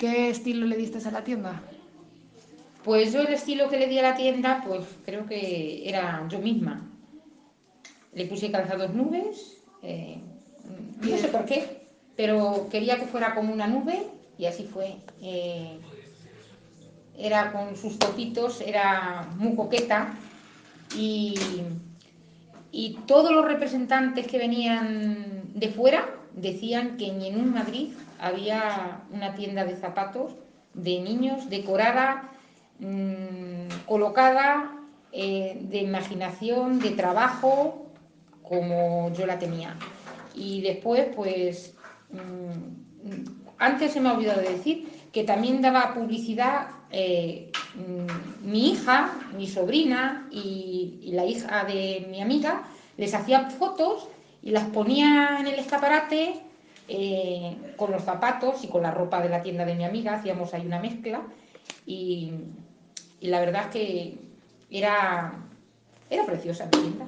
¿Qué estilo le diste a la tienda? Pues yo el estilo que le di a la tienda, pues creo que era yo misma. Le puse calzados nubes, eh, no sé por qué, pero quería que fuera como una nube y así fue. Eh, era con sus topitos, era muy coqueta y, y todos los representantes que venían de fuera decían que en un Madrid había una tienda de zapatos de niños decorada, mmm, colocada, eh, de imaginación, de trabajo, como yo la tenía. Y después, pues, mmm, antes se me ha olvidado de decir que también daba publicidad eh, mm, mi hija, mi sobrina y, la hija de mi amiga, les hacía fotos y las ponía en el escaparate eh, con los zapatos y con la ropa de la tienda de mi amiga, hacíamos ahí una mezcla y, y la verdad es que era, era preciosa mi tienda.